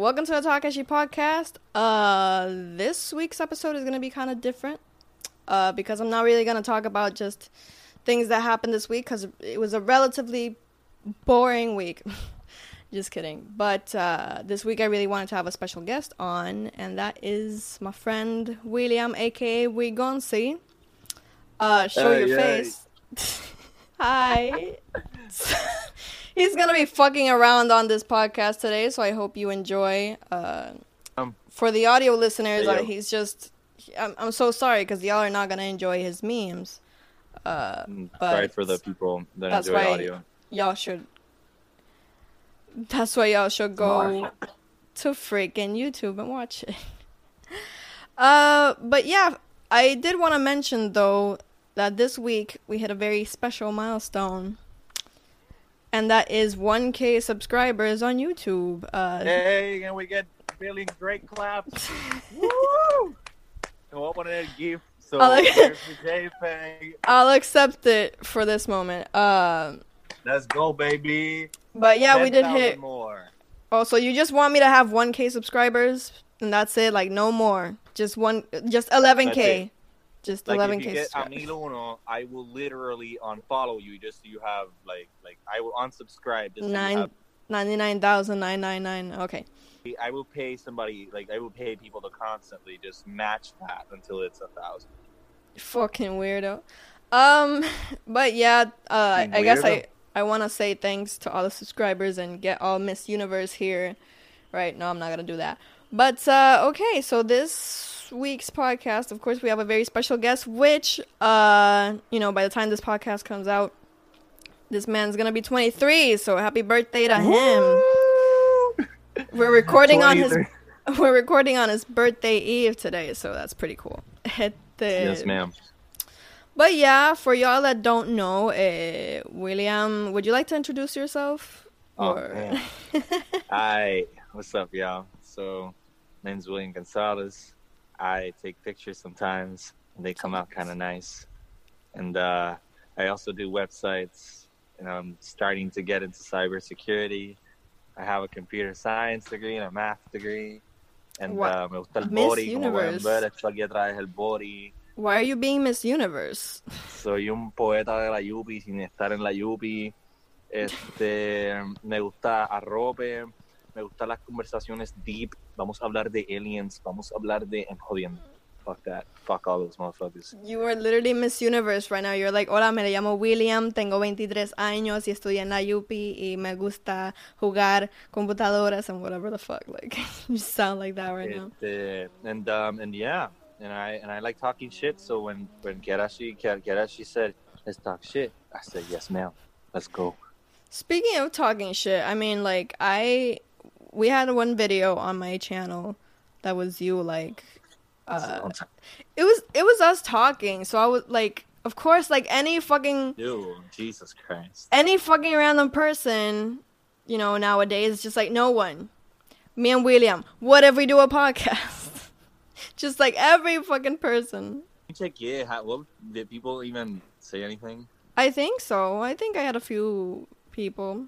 Welcome to the Takashi podcast. Uh, this week's episode is gonna be kind of different. Uh, because I'm not really gonna talk about just things that happened this week because it was a relatively boring week. just kidding. But uh, this week I really wanted to have a special guest on, and that is my friend William, aka Wigonsi. Uh, show your face. Hi. He's gonna be fucking around on this podcast today, so I hope you enjoy. Uh, Um, for the audio listeners, hey, uh, he's just. I'm, I'm so sorry because y'all are not gonna enjoy his memes. Uh, Mm, but Sorry for the people that that's enjoy why- audio. y'all should. That's why y'all should go to freaking YouTube and watch it. Uh, but yeah, I did want to mention though that this week we hit a very special milestone, and that is 1K subscribers on YouTube. Uh, Hey, and we get feeling great claps. Woo! We'll open a gift. So I like- here's the JPEG. I'll accept it for this moment. Uh, Let's go, baby. but yeah, we did hit. more. Oh, so you just want me to have 1K subscribers, and that's it? Like no more? Just one? Just 11K? Just Like 11K if you get mil uno, I will literally unfollow you just so you have like like I will unsubscribe just so Nine have ninety nine thousand nine nine nine. Okay. I will pay somebody like I will pay people to constantly just match that until it's a thousand. Fucking weirdo. Um, but yeah, uh, I guess I. I want to say thanks to all the subscribers and get all Miss Universe here. Right? No, I'm not gonna do that. But uh, okay, so this week's podcast, of course, we have a very special guest, which uh, you know, by the time this podcast comes out, this man's gonna be 23. So happy birthday to him. We're recording on his we're recording on his birthday eve today, so that's pretty cool. Yes, ma'am. But yeah, for y'all that don't know, uh, William, would you like to introduce yourself? Oh, man. Hi, what's up, y'all? So, name's William Gonzalez. I take pictures sometimes, and they come out kind of nice. And uh, I also do websites, and I'm starting to get into cybersecurity. I have a computer science degree and a math degree. And uh, me gusta el body, como pueden Universe. ver, esto aquí atrás es el body. Why are you being Miss Universe? Soy un poeta de la Yupi sin estar en la Yupi. Este, me gusta arrope, me gustan las conversaciones deep. Vamos a hablar de aliens, vamos a hablar de I'm jodiendo. Fuck that. Fuck all those motherfuckers. You are literally Miss Universe right now. You're like, hola, me llamo William, tengo 23 años y estudié en la UPI y me gusta jugar computadoras and whatever the fuck. Like, you sound like that right now. And um and yeah, and I and I like talking shit. So when when Kerashi Kerashi said let's talk shit, I said yes, ma'am. Let's go. Speaking of talking shit, I mean, like, I. We had one video on my channel that was you, like. Uh, it was it was us talking so i was like of course like any fucking Dude, Jesus Christ. any fucking random person you know nowadays just like no one me and william what if we do a podcast just like every fucking person Check yeah. How, what did people even say anything? i think so i think i had a few people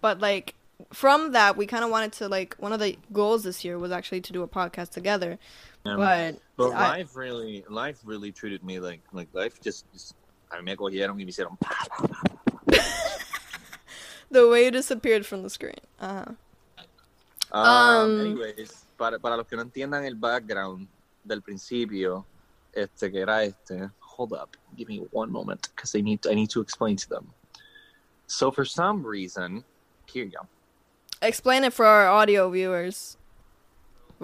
but like from that we kind of wanted to like one of the goals this year was actually to do a podcast together Um, but But I- life really, life really treated me like, like life just, just a mí me cogieron y me hicieron. the way you disappeared from the screen uh-huh. Um, Um, anyways, para, para los que no entiendan el background del principio, este que era este. Hold up, give me one moment, because I need, I need to explain to them. So for some reason, here you go. Explain it for our audio viewers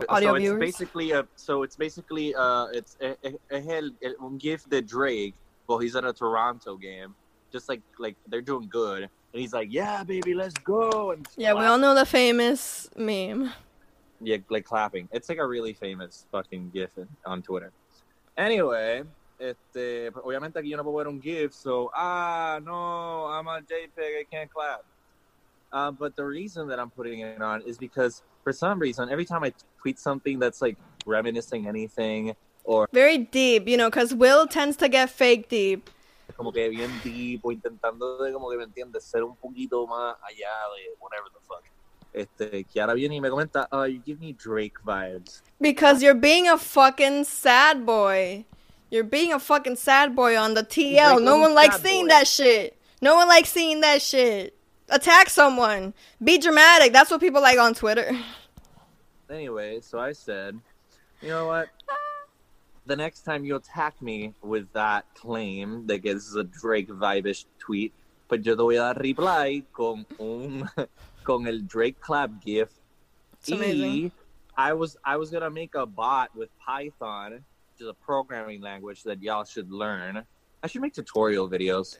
audio so it's viewers basically a, so it's basically uh, it's a, es- es el, el, gift that Drake, well, he's at a Toronto game, just like like they're doing good, and he's like, yeah, baby, let's go, and Yeah, we all know the famous meme. yeah, like clapping. It's like a really famous fucking gif on Twitter. Anyway, este, obviamente aquí yo no puedo ver un gif, so ah no, I'm a JPEG, I can't clap. Uh, but the reason that I'm putting it on is because for some reason, every time I tweet something that's like reminiscing anything or Very deep, you know, because Will tends to get fake deep. como que bien deep o intentando de como que me entiendes ser un poquito más allá de whatever the fuck. este, Kiara viene y me comenta, oh, you give me Drake vibes. Because you're being a fucking sad boy. You're being a fucking sad boy on the TL. like No one likes seeing boy. that shit. No one likes seeing that shit. Attack someone. Be dramatic. That's what people like on Twitter. Anyway, so I said, you know what? The next time you attack me with that claim that is a Drake vibish tweet, pues yo te voy a dar reply con un con el Drake clap gif. It's amazing. I was I was gonna make a bot with Python, which is a programming language that y'all should learn. I should make tutorial videos.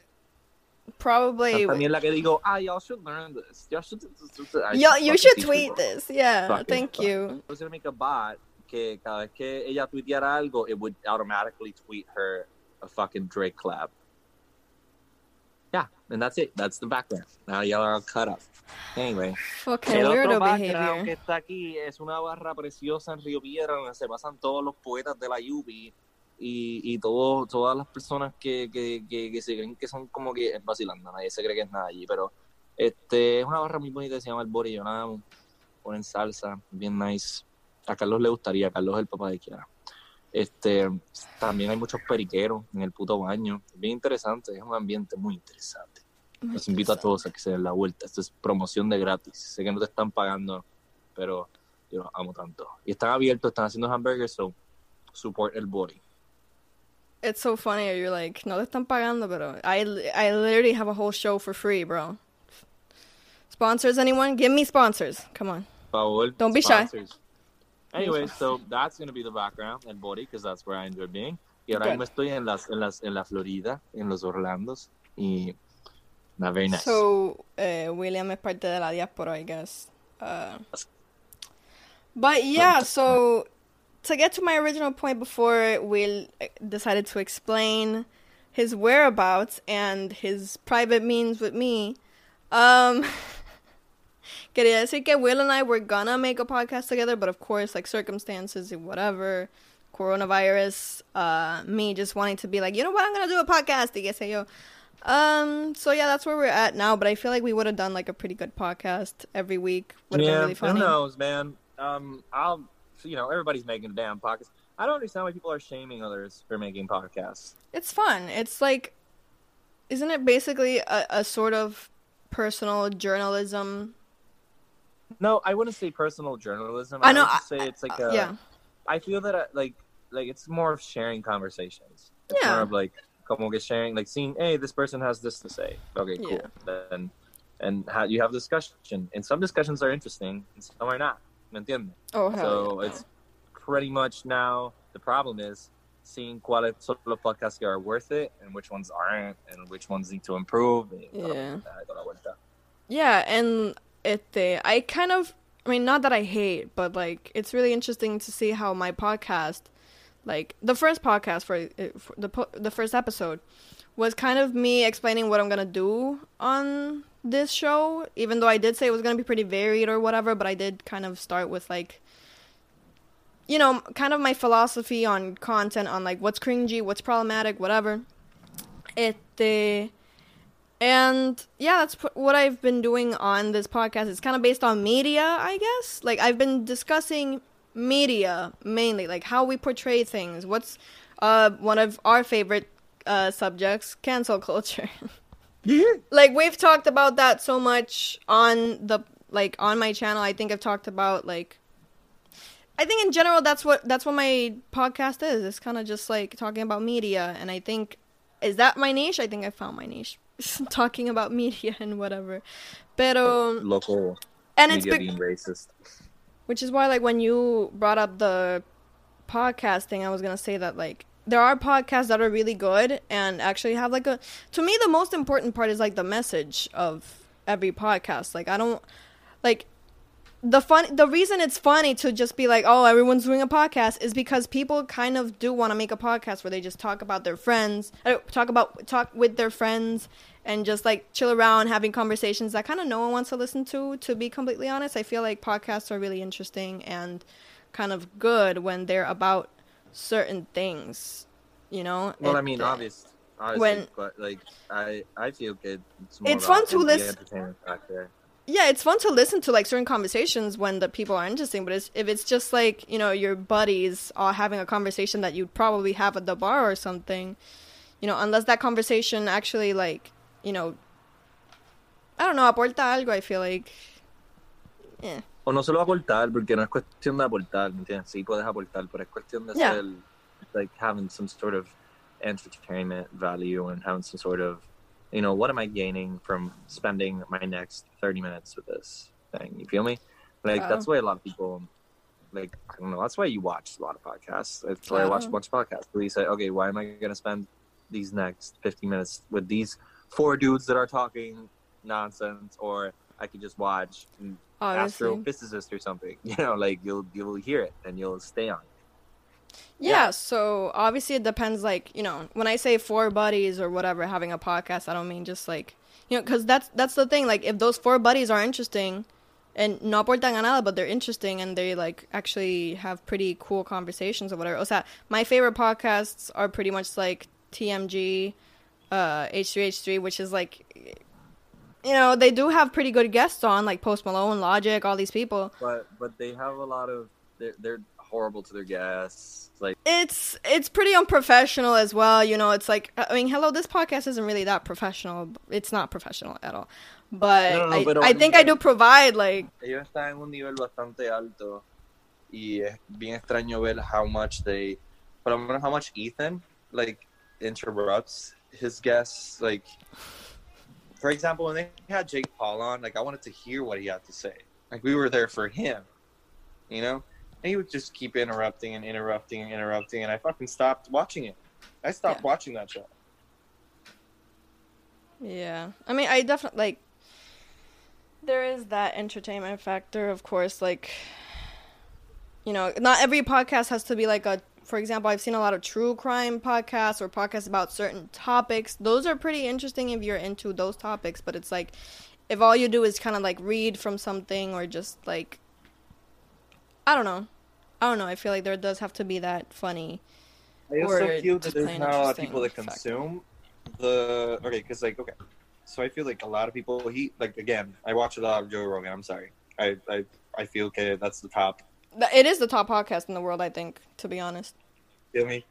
Probably. También la que digo, ah, y'all should learn this. Y'all should. Yo, you should tweet this. Yeah. Thank you. I was gonna make a bot que cada vez que ella tuiteara algo, it would automatically tweet her a fucking Drake collab. Yeah, and that's it. That's the background. Now y'all are all cut up. Anyway. Okay, el otro weirdo background que behavior. está aquí es una barra preciosa en Río Piedra donde se pasan todos los poetas de la Yupi y, y todo, todas las personas que, que, que, que se creen que son como que vacilando, nadie se cree que es nada allí, pero este es una barra muy bonita se llama El Borillonado, ponen salsa, bien nice. A Carlos le gustaría, Carlos es el papá de Kiara. Este, también hay muchos periqueros en el puto baño, bien interesante, es un ambiente muy interesante. Los invito a todos a que se den la vuelta. Esto es promoción de gratis. Sé que no te están pagando, pero yo los amo tanto. Y están abiertos, están haciendo hamburgers, so support el body. It's so funny. You're like, no, te están pagando, pero I, I literally have a whole show for free, bro. Sponsors, anyone? Give me sponsors. Come on. Favor, Don't be shy. Anyway, so that's going to be the background and body because that's where I enjoy being. Y ahora mismo estoy en, las, en, las, en la Florida, en los Orlandos. Y not very nice. So, uh, William es parte de la diáspora, I guess. Uh, but yeah, so to get to my original point before Will uh, decided to explain his whereabouts and his private means with me, um, quería decir que Will and I were gonna make a podcast together, but of course, like circumstances and whatever, coronavirus, uh, me just wanting to be like, you know what, I'm gonna do a podcast, y qué yo. Um, so yeah, that's where we're at now, but I feel like we would have done like a pretty good podcast every week. Would have yeah, been really funny. who knows, man? Um, I'll, you know, everybody's making damn podcasts. I don't understand why people are shaming others for making podcasts. It's fun. It's like, isn't it basically a, a sort of personal journalism? No, I wouldn't say personal journalism. I know, would just say it's like Uh, a, yeah. I feel that uh, like like it's more of sharing conversations. It's Yeah. more of like como que sharing, like seeing, hey, this person has this to say. Okay, cool. Then and how you have discussion, and some discussions are interesting, and some are not. ¿Me entiendes? Oh. So yeah. it's pretty much now the problem is seeing cuáles son los podcasts are worth it and which ones aren't and which ones need to improve. y toda la Yeah. vuelta, toda la. Yeah, and este, I kind of, I mean, not that I hate, but like, it's really interesting to see how my podcast, like the first podcast for, for the the first episode, was kind of me explaining what I'm gonna do on this show. Even though I did say it was gonna be pretty varied or whatever, but I did kind of start with like, you know, kind of my philosophy on content, on like what's cringy, what's problematic, whatever. Este. And yeah, that's what I've been doing on this podcast. It's kind of based on media, I guess. Like I've been discussing media mainly, like how we portray things. What's uh one of our favorite uh subjects, cancel culture. yeah. like we've talked about that so much on the like on my channel. I think I've talked about like I think in general that's what that's what my podcast is. It's kind of just like talking about media and I think is that my niche? I think I found my niche. talking about media and whatever. Pero Local and it's media be- being racist. which is why like when you brought up the podcasting, I was going to say that like there are podcasts that are really good and actually have like a to me the most important part is like the message of every podcast. Like I don't like the fun the reason it's funny to just be like oh everyone's doing a podcast is because people kind of do want to make a podcast where they just talk about their friends uh, talk about talk with their friends and just like chill around having conversations that kind of no one wants to listen to to be completely honest i feel like podcasts are really interesting and kind of good when they're about certain things you know Well, I mean, obvious, obviously, when- but like, I I feel good. It's, more It's fun to listen- yeah, it's fun to listen to like certain conversations when the people are interesting, but it's, if it's just like you know your buddies are having a conversation that you'd probably have at the bar or something, you know, unless that conversation actually like you know, I don't know, aporta algo. I feel like, yeah. O no se lo aportar, porque no es cuestión de aportar, ¿me entiendes? Sí puedes aportar, pero es cuestión de Yeah. ser, like, having some sort of entertainment value and having some sort of, you know, what am I gaining from spending my next 30 minutes with this thing? You feel me? Like, Oh. that's why a lot of people, like, I don't know, that's why you watch a lot of podcasts. That's why I watch a bunch of podcasts. Where you say, okay, why am I going to spend these next 50 minutes with these four dudes that are talking nonsense? Or I could just watch Obviously. astrophysicist or something. You know, like you'll you'll hear it and you'll stay on. it. Yeah, so obviously it depends. Like you know, when I say four buddies or whatever having a podcast, I don't mean just like you know, because that's that's the thing. Like if those four buddies are interesting, and no aportan a nada, but they're interesting and they like actually have pretty cool conversations or whatever. O sea, my favorite podcasts are pretty much like TMG, uh, H3H3, which is like. You know, they do have pretty good guests on, like Post Malone, Logic, all these people. But but they have a lot of they're they're horrible to their guests. Like it's it's pretty unprofessional as well you know it's like i mean hello this podcast isn't really that professional it's not professional at all but No, no, no, I, pero- I think i do provide like ellos están en un nivel bastante alto y es bien extraño ver how much they, but I wonder how much Ethan like interrupts his guests. Like for example, when they had Jake Paul on, like I wanted to hear what he had to say. Like we were there for him, you know. And he would just keep interrupting and interrupting and interrupting, and I fucking stopped watching it. I stopped Yeah. watching that show. yeah i mean i definitely like there is that entertainment factor of course like you know not every podcast has to be like a for example i've seen a lot of true crime podcasts or podcasts about certain topics those are pretty interesting if you're into those topics but it's like if all you do is kind of like read from something or just like i don't know i don't know i feel like there does have to be that funny I Or also feel that there's not a lot of people that fact. consume the okay, because like okay, so I feel like a lot of people he like again. I watch a lot of Joe Rogan. I'm sorry. I I I feel okay. That's the top. It is the top podcast in the world i think to be honest Feel me?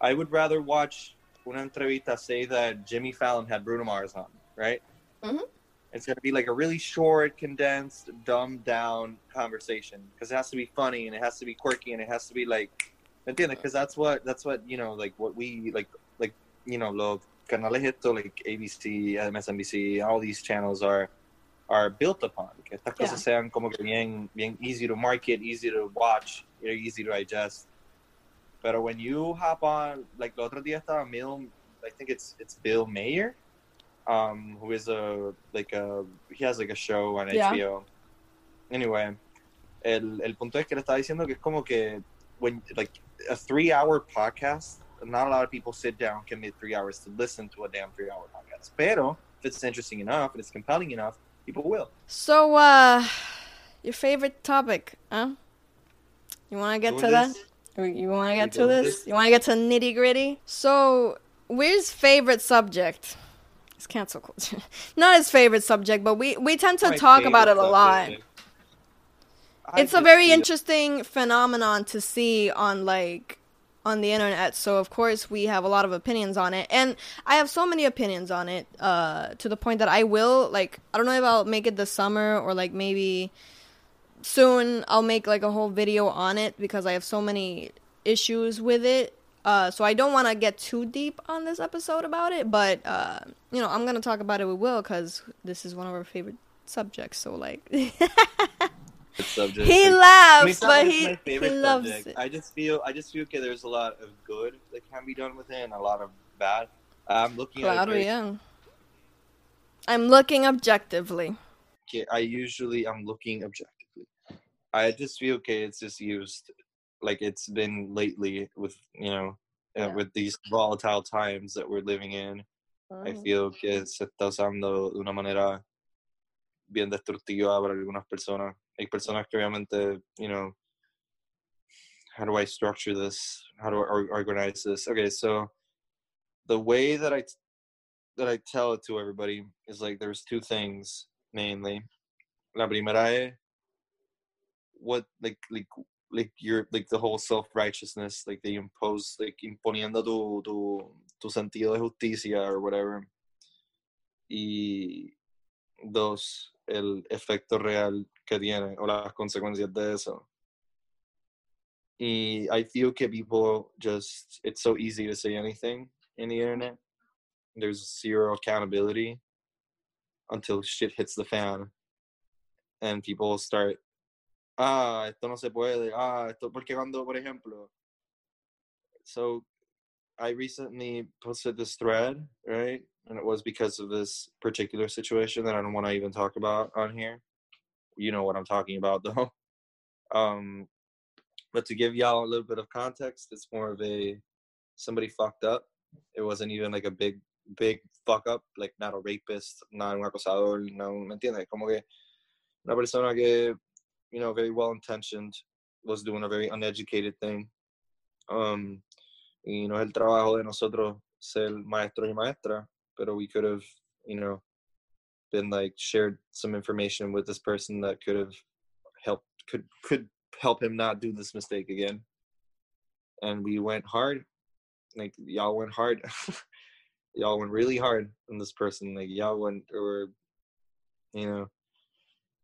I would rather watch una entrevista say that Jimmy Fallon had Bruno Mars on, right? Mhm. It's gonna be like a really short, condensed, dumbed down conversation because it has to be funny and it has to be quirky and it has to be like? Because that's what that's what you know, like what we like, like you know, los canales esto, like ABC, MSNBC, all these channels are are built upon. Que estas Yeah. cosas sean como que bien, bien easy to market, easy to watch, easy to digest. Pero when you hop on, like the otro día estaba Bill, I think it's it's Bill Maher, um, who is a like a he has like a show on Yeah. HBO. Anyway, el el punto es que le estaba diciendo que es como que when like a three hour podcast, not a lot of people sit down commit three hours to listen to a damn three hour podcast. Pero if it's interesting enough and it's compelling enough, people will. so uh your favorite topic huh you want to get to that You want to get to this? You want to get to nitty gritty? So, where's favorite subject? It's cancel culture. Not his favorite subject, but we we tend to My talk about it a lot. subject. It's a very interesting phenomenon to see on like on the internet. So of course we have a lot of opinions on it, and I have so many opinions on it uh, to the point that I will like I don't know if I'll make it this summer or like maybe soon I'll make like a whole video on it because I have so many issues with it. Uh, so I don't want to get too deep on this episode about it, but uh, you know I'm gonna talk about it with Will because this is one of our favorite subjects. So like subject. he Like, laughs, I mean, but he he loves subject. it. I just feel I just feel okay. There's a lot of good that can be done with it, and a lot of bad. I'm looking at. Claro, very- yeah. I'm looking objectively. okay, I usually I'm looking objectively. I just feel okay. It's just used like it's been lately with you know uh, with these volatile times that we're living in. I feel que se está usando de una manera bien destructiva para algunas personas. Hay personas que obviamente, you know, how do I structure this? How do I organize this? Okay, so the way that I that I tell it to everybody is like there's two things mainly. La primera what like like like your like the whole self righteousness like they impose like imponiendo tu tu tu sentido de justicia or whatever. Y dos, el efecto real que tiene o las consecuencias de eso. Y I feel que people just, it's so easy to say anything in the internet. There's zero accountability until shit hits the fan. And people start, ah, esto no se puede, ah, esto, porque cuando, por ejemplo, so I recently posted this thread, right? And it was because of this particular situation that I don't want to even talk about on here. You know what I'm talking about, though. Um, but to give y'all a little bit of context, it's more of a somebody fucked up. It wasn't even like a big, big fuck up, like not a rapist, not un acosador, no, ¿me? Como que una persona que, you know, very well intentioned, was doing a very uneducated thing. Um, y no es el trabajo de nosotros ser maestros y maestras, pero we could have, you know, been like shared some information with this person that could have helped, could could help him not do this mistake again. And we went hard, like y'all went hard, y'all went really hard on this person. Like y'all went, or you know,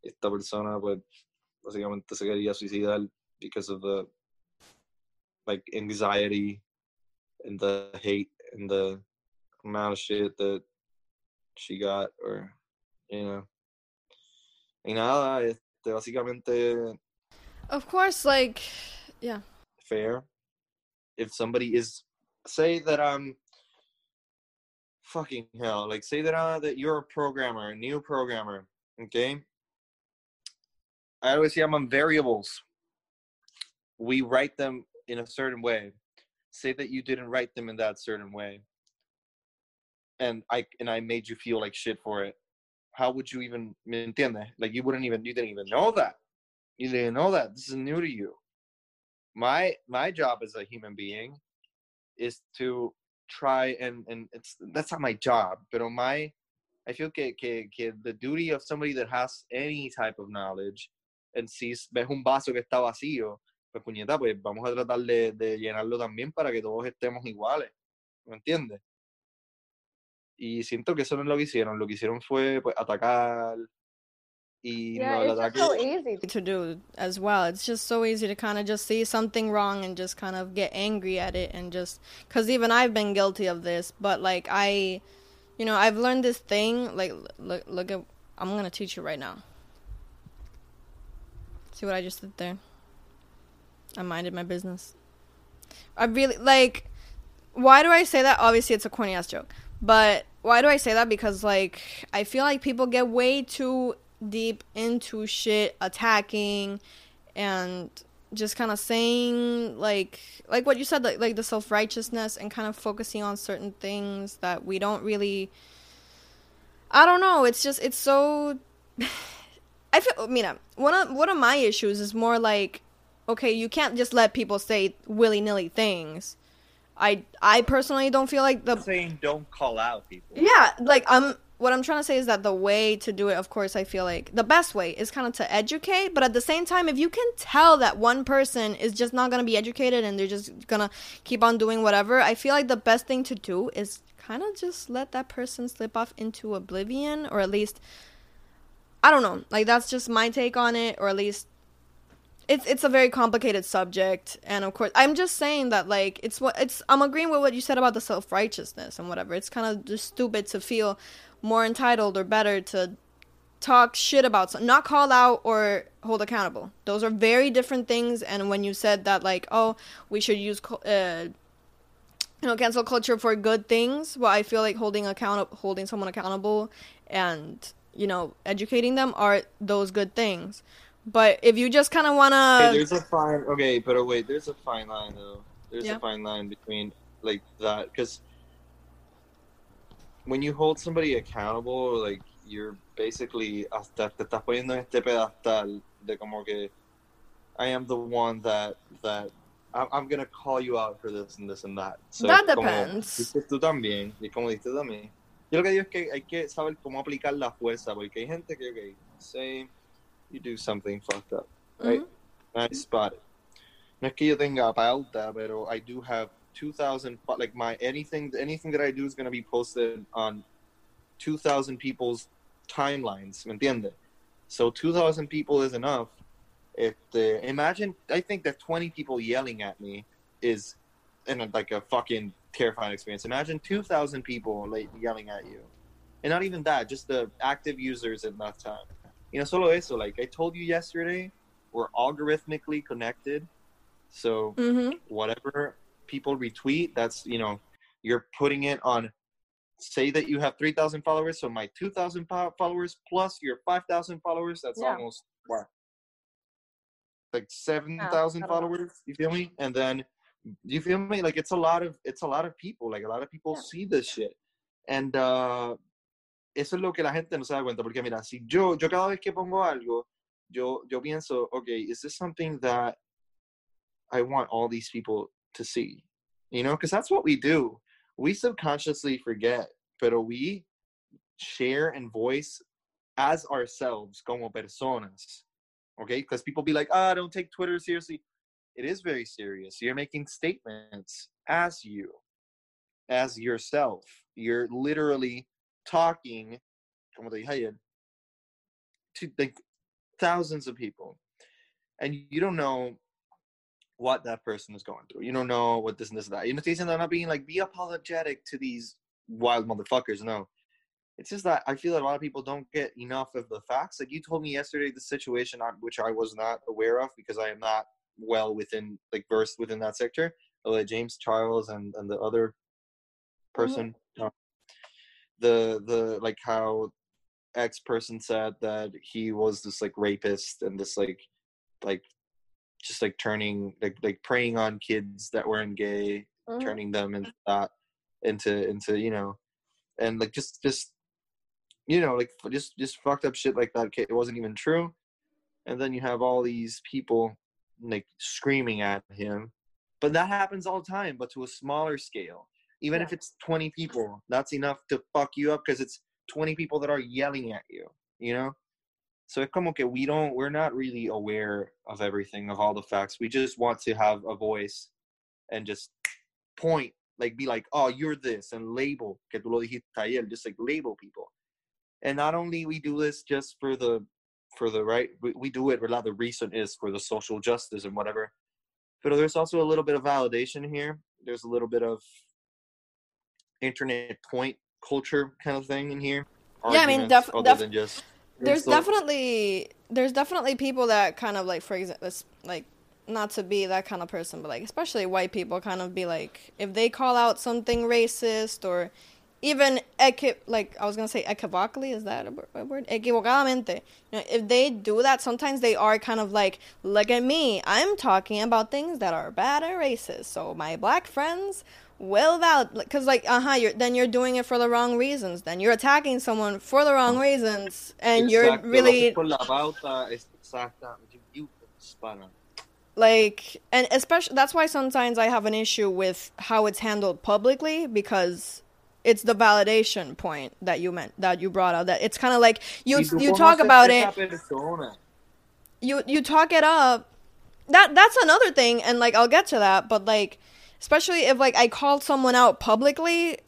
esta persona, pues básicamente se quería suicidar because of the like anxiety and the hate and the amount of shit that she got or you know. Y nada este básicamente Of course, like, yeah. fair. If somebody is say that i'm fucking hell like say that uh that you're a programmer a new programmer okay? I always say i'm on variables. We write them in a certain way. Say that you didn't write them in that certain way and i and i made you feel like shit for it how would you even ¿me entiendes? like you wouldn't even you didn't even know that you didn't know that this is new to you my my job as a human being is to try and and it's that's not my job but on my i feel que, que, que the duty of somebody that has any type of knowledge and sees ves un vaso que está vacío pues puñeta pues vamos a tratar de, de llenarlo también para que todos estemos iguales ¿me entiendes? Y siento que eso no es lo que hicieron lo que hicieron fue pues atacar y Yeah, no el it's just ataque so easy to do as well. It's just so easy to kind of just see something wrong and just kind of get angry at it and just because even I've been guilty of this. But like I, you know, I've learned this thing. Like look, look at. I'm gonna teach you right now. See what I just did there? I minded my business. I really like. Why do I say that? Obviously, it's a corny ass joke. But why do I say that? Because like I feel like people get way too deep into shit, attacking, and just kind of saying like like what you said, like like the self righteousness and kind of focusing on certain things that we don't really. I don't know. It's just it's so. I feel. Mira, one of one of my issues is more like, okay, you can't just let people say willy nilly things. I I personally don't feel like the I'm saying don't call out people. yeah, like I'm what I'm trying to say is that the way to do it, of course, I feel like the best way is kind of to educate, but at the same time, if you can tell that one person is just not going to be educated and they're just going to keep on doing whatever, I feel like the best thing to do is kind of just let that person slip off into oblivion or at least I don't know. Like that's just my take on it or at least it's it's a very complicated subject and of course i'm just saying that like it's what it's i'm agreeing with what you said about the self-righteousness and whatever. It's kind of just stupid to feel more entitled or better to talk shit about some not call out or hold accountable. Those are very different things and when you said that like oh we should use uh you know cancel culture for good things well i feel like holding account holding someone accountable and you know educating them are those good things but if you just kind of want Okay, to there's a fine. Okay, but oh, wait, there's a fine line though. There's Yeah. a fine line between like that because when you hold somebody accountable, like you're basically hasta te estás poniendo este pedestal de como que I am the one that that I'm, I'm gonna call you out for this and this and that. So, That como depends. dices tú también y como dices también. Yo lo que digo es que hay que saber cómo aplicar la fuerza porque hay gente que, ok, say you do something fucked up. Right? Mhm. Nice spotted. No es que yo tenga pauta, pero I do have 2,000, like my, anything, anything that I do is going to be posted on 2,000 people's timelines, ¿me entiende? So 2,000 people is enough. If the, imagine, I think that 20 people yelling at me is in a, like a fucking terrifying experience. Imagine 2,000 people like yelling at you. And not even that, just the active users at that time. You know, solo eso, like I told you yesterday, we're algorithmically connected. So Mhm. whatever people retweet, that's, you know, you're putting it on, say that you have 3,000 followers. So my 2,000 fo- followers plus your 5,000 followers, that's Yeah. almost, what? Like 7,000 I don't know. followers. You feel me? And then, you feel me? Like it's a lot of, it's a lot of people. Like a lot of people Yeah. see this shit. And, uh, eso es lo que la gente no se da cuenta, porque mira, si yo, yo cada vez que pongo algo, yo, yo pienso, okay, is this something that I want all these people to see? You know, because that's what we do. We subconsciously forget, pero we share and voice as ourselves como personas. Okay, because people be like, ah, don't take Twitter seriously. It is very serious. You're making statements as you, as yourself. You're literally talking, como te dije to like thousands of people, and you don't know what that person is going through. You don't know what this and this and that. You know, I'm not being like be apologetic to these wild motherfuckers. No, it's just that I feel that a lot of people don't get enough of the facts. Like you told me yesterday, the situation on which I was not aware of because I am not well within like versed within that sector. Uh, James Charles and and the other person, uh, the the like how X person said that he was this like rapist and this like like just like turning like like preying on kids that weren't gay Mhm. turning them into that into into you know and like just just you know like just just fucked up shit like that it wasn't even true. And then you have all these people like screaming at him. But that happens all the time but to a smaller scale even if it's 20 people that's enough to fuck you up because it's 20 people that are yelling at you you know? So it's como que we don't we're not really aware of everything of all the facts. We just want to have a voice and just point like be like oh you're this and label que tú lo dijiste ayer just like label people. And not only we do this just for the for the right we, we do it a the reason is for the social justice and whatever. But there's also a little bit of validation here. There's a little bit of internet point culture kind of thing in here Yeah, I mean, def- other def- than just there's so- definitely there's definitely people that kind of like for example like not to be that kind of person but like especially white people kind of be like if they call out something racist or even equi- like I was gonna say equivocally is that a a word? Equivocadamente you know if they do that sometimes they are kind of like look at me I'm talking about things that are bad and racist. So my black friends will valid because like uh-huh you're then you're doing it for the wrong reasons. Then you're attacking someone for the wrong reasons and you're really haces por la pauta, es- exacta, you- you spana. like and especially that's why sometimes i have an issue with how it's handled publicly because it's the validation point that you meant that you brought out that it's kind of like you you talk about it persona, you you talk it up. That that's another thing and like I'll get to that but like especially if like I called someone out publicly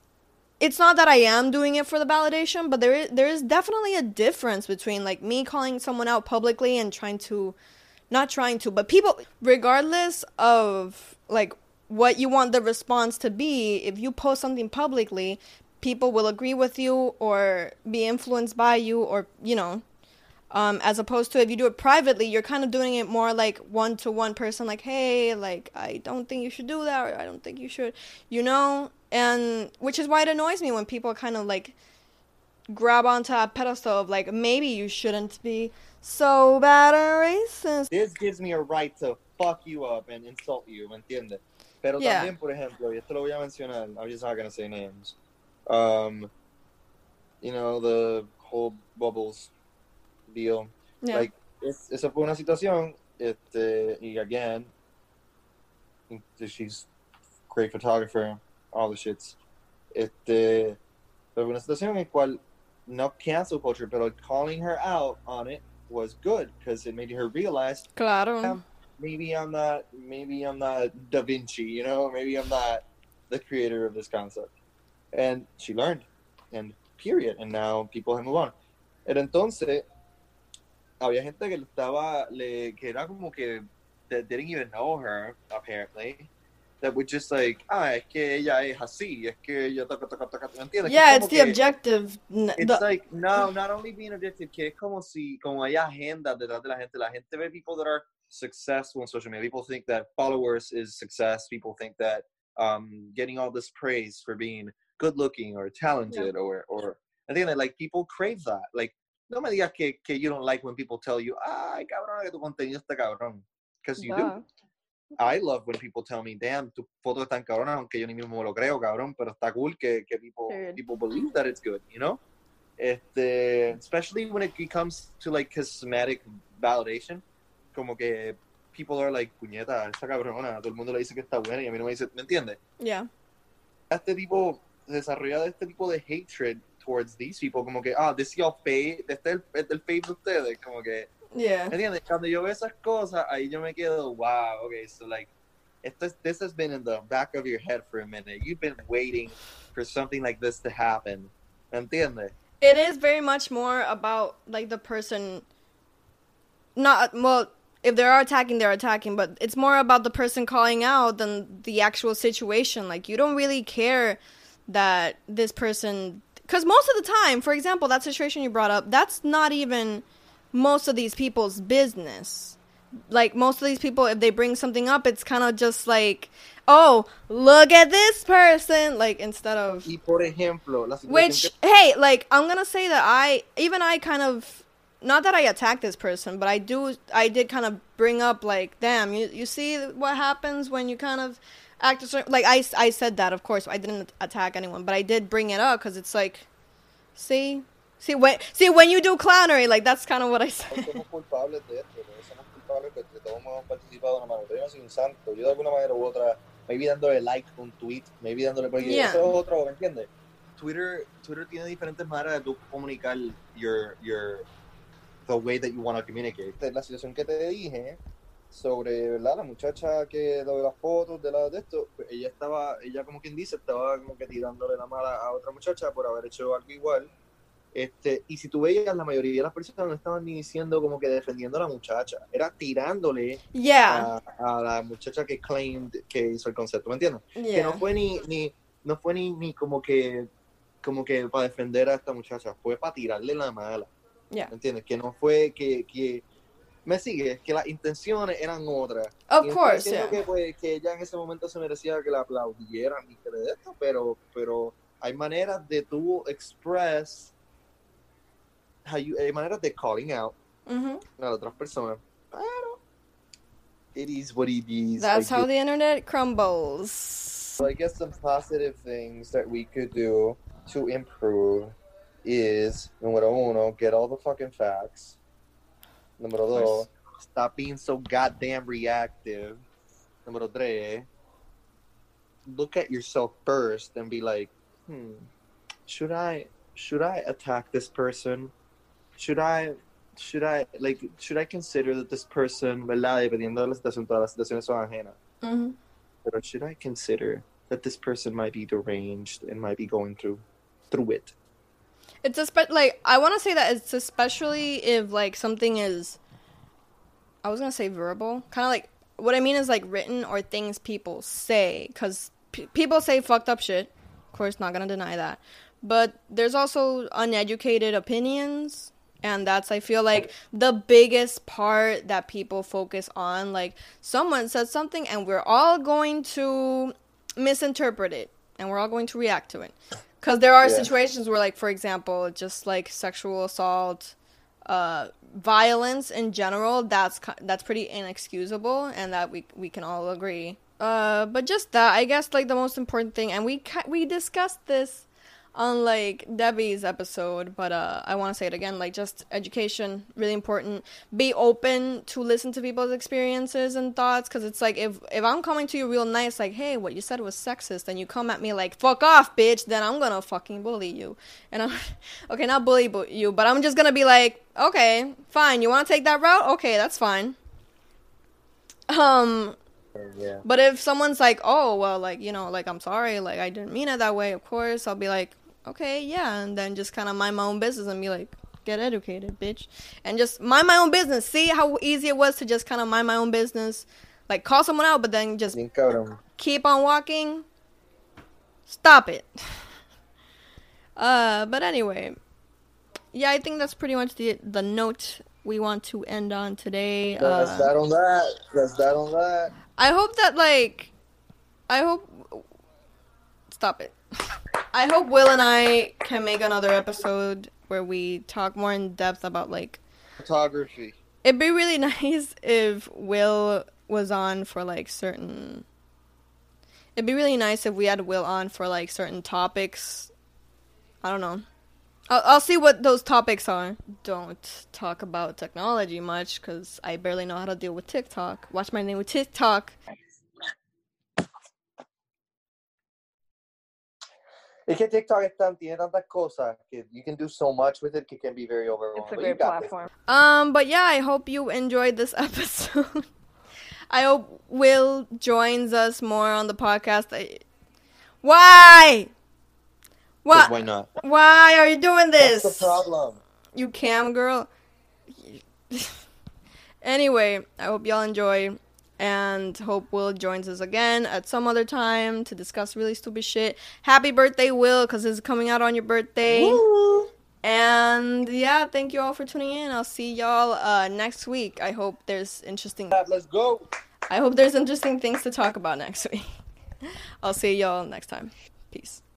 it's not that I am doing it for the validation but there is there is definitely a difference between like me calling someone out publicly and trying to not trying to but people regardless of like what you want the response to be if you post something publicly people will agree with you or be influenced by you or you know um, as opposed to if you do it privately, you're kind of doing it more like one to one person, like, hey, like, I don't think you should do that, or I don't think you should, you know? And which is why it annoys me when people kind of like grab onto a pedestal of like, maybe you shouldn't be so bad or racist. This gives me a right to fuck you up and insult you, ¿me entiendes? Pero Yeah. también, por ejemplo, y esto lo voy a mencionar, I'm just not gonna say names. Um, you know, the whole bubbles deal. Yeah. Like, es, esa fue una situación, este, y again, she's great photographer, all the shits. Este, fue una situación en cual, no cancel culture, pero calling her out on it, was good because it made her realize Claro. Yeah. maybe I'm not maybe I'm not Da Vinci, you know, maybe I'm not the creator of this concept. And she learned, and period. And now people have moved on. Pero entonces, había gente que estaba, le, que era como que that didn't even know her, apparently. That would just like, ah, es que ella es así, es que ella toca, toca, toca, ¿me entiendes? Yeah, it's the objective. It's the- like no, not only being addicted, que es como si como hay agendas detrás de la gente. La gente ve people that are successful on social media. People think that followers is success. People think that um, getting all this praise for being good looking or talented or or I think that like people crave that. Like no me digas que, que you don't like when people tell you, ay cabrón que tu contenido está cabrón, because you do. Duh. I love when people tell me, damn, tu foto es tan cabrona, aunque yo ni mismo me lo creo, cabrón, pero está cool que, que people, people believe that it's good, you know? Este, especially when it comes to like cosmetic validation, como que people are like, puñeta, esta cabrona, todo el mundo le dice que está buena y a mí no me dice, ¿me entiendes? Yeah. Este tipo, desarrolla este tipo de hatred towards these people, como que, ah, this is your fave, este es el, el fave de ustedes, como que, Yeah. ¿Me entiendes? Cuando yo veo esas cosas, ahí yo me quedo, wow, okay, so like, esto, es- this has been in the back of your head for a minute. You've been waiting for something like this to happen. ¿Me entiendes? It is very much more about like the person not well if they are attacking they're attacking but it's more about the person calling out than the actual situation like you don't really care that this person cuz most of the time for example that situation you brought up that's not even most of these people's business. Like most of these people if they bring something up it's kind of just like oh look at this person like instead of Y por ejemplo, which, hey, like I'm gonna say that I even I kind of not that I attacked this person, but I do I did kind of bring up like, damn, you you see what happens when you kind of act a certain like I I said that of course I didn't attack anyone, but I did bring it up because it's like, see, see when see when you do clownery, like that's kind of what I said. somos culpables de esto, todos somos culpables que de todos hemos participado de una manera. Yo no soy un santo, yo de alguna manera u otra, maybe dándole like a un tweet, maybe dándole porque Yeah. eso es otro, ¿me entiendes? Twitter, Twitter tiene diferentes maneras de tú comunicar your, your, the way that you want to communicate. La situación que te dije sobre, ¿verdad? La muchacha que lo de las fotos, de, la, de esto, pues ella estaba, ella como quien dice, estaba como que tirándole la mala a otra muchacha por haber hecho algo igual. Este, y si tú veías, la mayoría de las personas no estaban ni diciendo como que defendiendo a la muchacha, era tirándole Yeah, a, a la muchacha que claimed que hizo el concepto, ¿me entiendes? Que no fue ni, ni no fue ni, ni como que como que para defender a esta muchacha, fue para tirarle la mala, yeah. ¿me entiendes? Que no fue que, que me sigue, que las intenciones eran otras. Of Y course, yeah. que, pues, que ella en ese momento se merecía que la aplaudieran y que le de esto, pero, pero hay maneras de tú express, how you- hay maneras de calling out hmm a las otras personas, pero it is what it is. That's I how guess. the internet crumbles. So I guess some positive things that we could do to improve is número uno, get all the fucking facts. Número dos, stop being so goddamn reactive. Número tres, look at yourself first and be like, hmm, should I should I attack this person? Should I should I like should I consider that this person, verdad, dependiendo de la situación, todas las situaciones son ajenas. hmm But should I consider that this person might be deranged and might be going through through it? It's a spe- like I want to say that it's especially if like something is I was going to say verbal, kind of like what I mean is like written or things people say cuz p- people say fucked up shit. Of course, not going to deny that. But there's also uneducated opinions and that's I feel like the biggest part that people focus on like someone said something and we're all going to misinterpret it and we're all going to react to it. Because there are Yeah. situations where, like, for example, just like sexual assault, uh, violence in general, that's that's pretty inexcusable, and that we we can all agree. Uh, but just that, I guess, like the most important thing, and we ca- we discussed this on like Debbie's episode, but uh, I want to say it again. Like, just education, really important. Be open to listen to people's experiences and thoughts, because it's like if if I'm coming to you real nice, like, hey, what you said was sexist, and you come at me like, fuck off, bitch, then I'm gonna fucking bully you. And I'm okay, not bully bu- you, but I'm just gonna be like, okay, fine, you want to take that route? Okay, that's fine. Um, Yeah. but if someone's like, oh, well, like, you know, like, I'm sorry, like, I didn't mean it that way, of course, I'll be like, okay, yeah, and then just kind of mind my own business and be like, get educated, bitch. And just mind my own business. See how easy it was to just kind of mind my own business? Like, call someone out, but then just keep on walking? Stop it. Uh, but anyway, yeah, I think that's pretty much the the note we want to end on today. That's Uh, that on that. That's that on that. I hope that like I hope stop it. I hope Will and I can make another episode where we talk more in depth about like Photography. it'd be really nice if Will was on for like certain It'd be really nice if we had Will on for like certain topics. I don't know. I'll, I'll see what those topics are. Don't talk about technology much because I barely know how to deal with TikTok. Watch my name with TikTok. Es que TikTok es tan, tiene tantas cosas que you can do so much with it que can be very overwhelming. It's a great got this. platform. Um, but yeah, I hope you enjoyed this episode. I hope Will joins us more on the podcast. I... Why? 'Cause What? Why not? Why are you doing this? What's the problem? You cam girl. anyway, I hope y'all enjoy and hope Will joins us again at some other time to discuss really stupid shit. Happy birthday, Will, because it's coming out on your birthday. Woo! And yeah, thank you all for tuning in. I'll see y'all uh, next week. I hope there's interesting. Let's go. I hope there's interesting things to talk about next week. I'll see y'all next time. Peace.